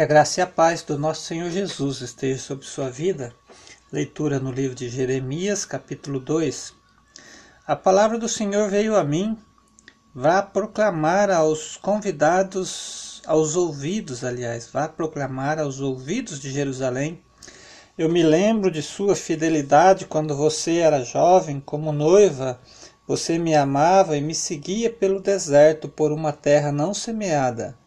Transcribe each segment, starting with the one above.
Que a graça e a paz do nosso Senhor Jesus esteja sobre sua vida. Leitura no livro de Jeremias, capítulo 2. A palavra do Senhor veio a mim. Vá proclamar aos convidados, aos ouvidos, aliás, vá proclamar aos ouvidos de Jerusalém. Eu me lembro de sua fidelidade quando você era jovem, como noiva. Você me amava e me seguia pelo deserto por uma terra não semeada.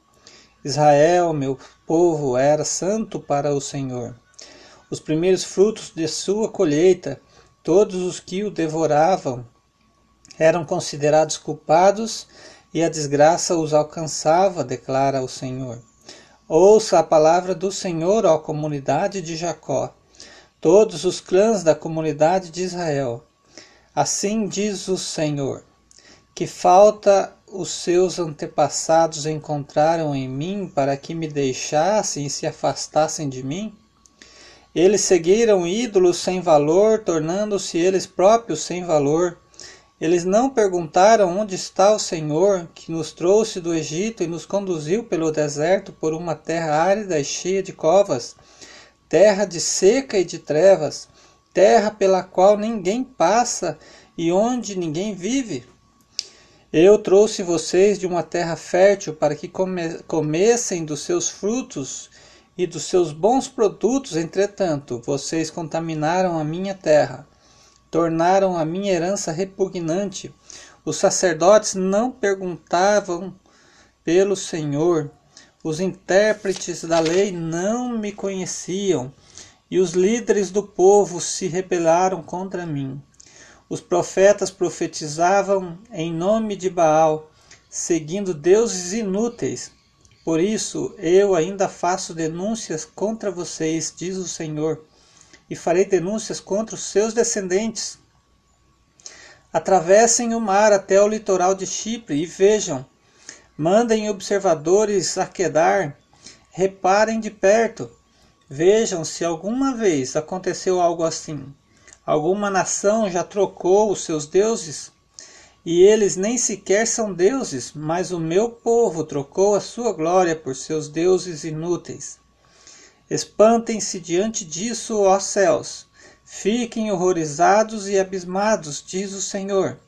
Israel, meu povo, era santo para o Senhor. Os primeiros frutos de sua colheita, todos os que o devoravam, eram considerados culpados e a desgraça os alcançava, declara o Senhor. Ouça a palavra do Senhor, ó comunidade de Jacó, todos os clãs da comunidade de Israel. Assim diz o Senhor: que falta os seus antepassados encontraram em mim para que me deixassem e se afastassem de mim? Eles seguiram ídolos sem valor, tornando-se eles próprios sem valor. Eles não perguntaram onde está o Senhor, que nos trouxe do Egito e nos conduziu pelo deserto por uma terra árida e cheia de covas, terra de seca e de trevas, terra pela qual ninguém passa e onde ninguém vive. Eu trouxe vocês de uma terra fértil para que come comessem dos seus frutos e dos seus bons produtos, entretanto, vocês contaminaram a minha terra, tornaram a minha herança repugnante. Os sacerdotes não perguntavam pelo Senhor, os intérpretes da lei não me conheciam, e os líderes do povo se rebelaram contra mim. Os profetas profetizavam em nome de Baal, seguindo deuses inúteis. Por isso eu ainda faço denúncias contra vocês, diz o Senhor, e farei denúncias contra os seus descendentes. Atravessem o mar até o litoral de Chipre e vejam. Mandem observadores a Quedar, reparem de perto. Vejam se alguma vez aconteceu algo assim. Alguma nação já trocou os seus deuses? E eles nem sequer são deuses, mas o meu povo trocou a sua glória por seus deuses inúteis. Espantem-se diante disso, ó céus. Fiquem horrorizados e abismados, diz o Senhor.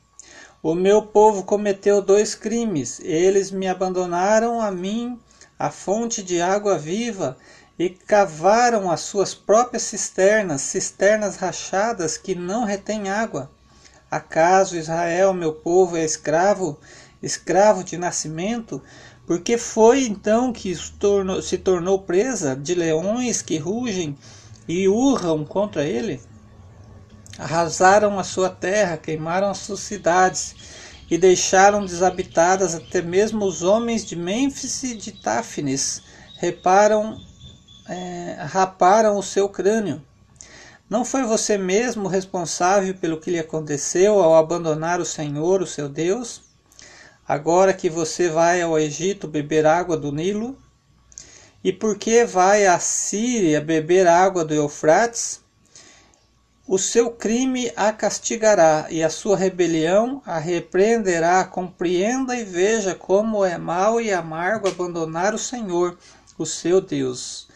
O meu povo cometeu dois crimes. Eles me abandonaram a mim, a fonte de água viva, e cavaram as suas próprias cisternas, cisternas rachadas que não retêm água. Acaso Israel, meu povo, é escravo, escravo de nascimento? Porque foi então que se tornou presa de leões que rugem e urram contra ele? Arrasaram a sua terra, queimaram as suas cidades e deixaram desabitadas até mesmo os homens de Mênfis e de Táfnis. Reparam é, raparam o seu crânio. Não foi você mesmo responsável pelo que lhe aconteceu ao abandonar o Senhor, o seu Deus? Agora que você vai ao Egito beber água do Nilo? E por que vai à Síria beber água do Eufrates? O seu crime a castigará e a sua rebelião a repreenderá. Compreenda e veja como é mau e amargo abandonar o Senhor, o seu Deus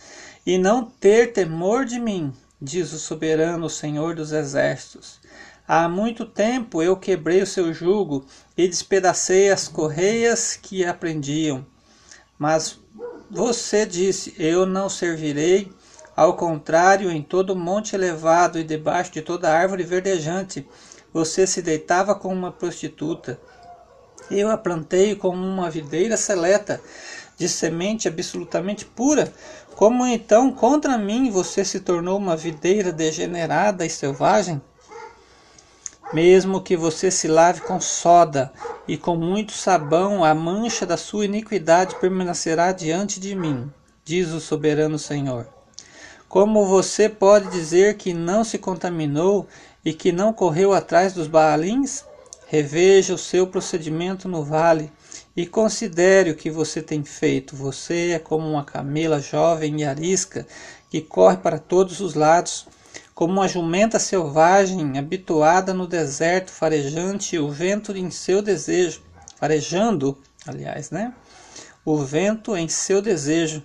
e não ter temor de mim, diz o soberano Senhor dos exércitos. Há muito tempo eu quebrei o seu jugo e despedacei as correias que aprendiam. Mas você disse: Eu não servirei. Ao contrário, em todo monte elevado e debaixo de toda árvore verdejante, você se deitava como uma prostituta. Eu a plantei como uma videira seleta, de semente absolutamente pura, como então contra mim você se tornou uma videira degenerada e selvagem? Mesmo que você se lave com soda e com muito sabão, a mancha da sua iniquidade permanecerá diante de mim, diz o soberano Senhor. Como você pode dizer que não se contaminou e que não correu atrás dos Baalins? Reveja o seu procedimento no vale e considere o que você tem feito. Você é como uma camela jovem e arisca que corre para todos os lados, como uma jumenta selvagem habituada no deserto, farejante o vento em seu desejo, farejando, aliás, né? O vento em seu desejo.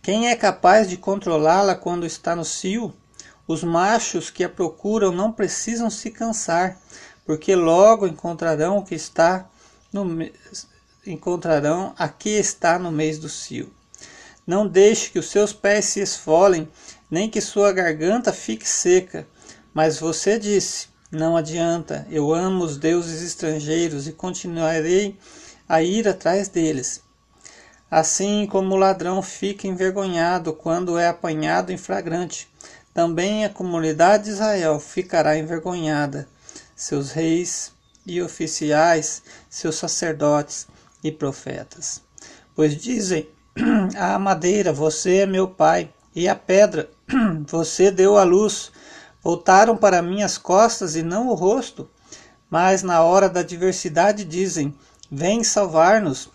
Quem é capaz de controlá-la quando está no cio? Os machos que a procuram não precisam se cansar, porque logo encontrarão o que está no encontrarão a que está no mês do cio. Não deixe que os seus pés se esfolem, nem que sua garganta fique seca. Mas você disse: Não adianta, eu amo os deuses estrangeiros e continuarei a ir atrás deles. Assim como o ladrão fica envergonhado quando é apanhado em flagrante, também a comunidade de Israel ficará envergonhada, seus reis e oficiais, seus sacerdotes e profetas. Pois dizem a madeira, você é meu pai, e a pedra, você deu a luz. Voltaram para minhas costas e não o rosto. Mas na hora da adversidade dizem: Vem salvar-nos.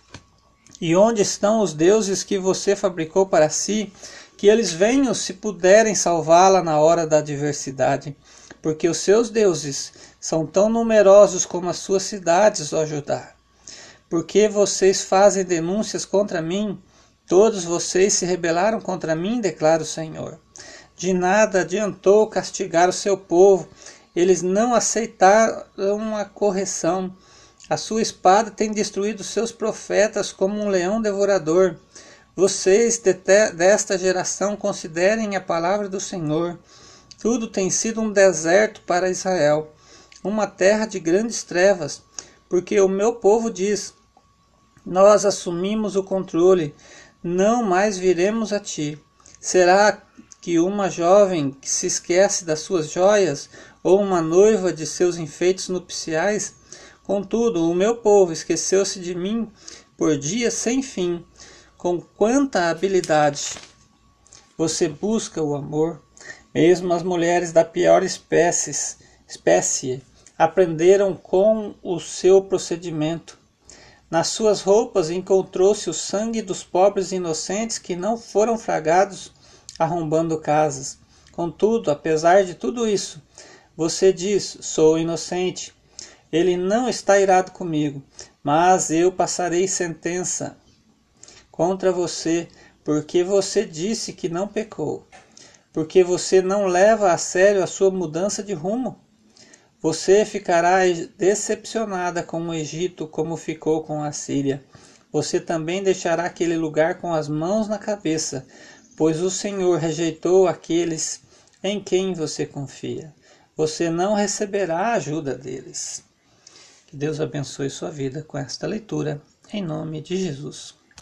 E onde estão os deuses que você fabricou para si? Que eles venham se puderem salvá-la na hora da adversidade. Porque os seus deuses são tão numerosos como as suas cidades, ó Judá. Porque vocês fazem denúncias contra mim? Todos vocês se rebelaram contra mim, declara o Senhor. De nada adiantou castigar o seu povo, eles não aceitaram a correção. A sua espada tem destruído seus profetas como um leão devorador. Vocês desta geração considerem a palavra do Senhor. Tudo tem sido um deserto para Israel, uma terra de grandes trevas, porque o meu povo diz: Nós assumimos o controle, não mais viremos a ti. Será que uma jovem que se esquece das suas joias, ou uma noiva de seus enfeites nupciais? Contudo, o meu povo esqueceu-se de mim por dias sem fim. Com quanta habilidade você busca o amor, mesmo as mulheres da pior espécie, espécie aprenderam com o seu procedimento. Nas suas roupas encontrou-se o sangue dos pobres inocentes que não foram fragados arrombando casas. Contudo, apesar de tudo isso, você diz: sou inocente, ele não está irado comigo, mas eu passarei sentença contra você, porque você disse que não pecou, porque você não leva a sério a sua mudança de rumo. Você ficará decepcionada com o Egito, como ficou com a Síria. Você também deixará aquele lugar com as mãos na cabeça, pois o Senhor rejeitou aqueles em quem você confia. Você não receberá a ajuda deles. Que Deus abençoe sua vida com esta leitura, em nome de Jesus.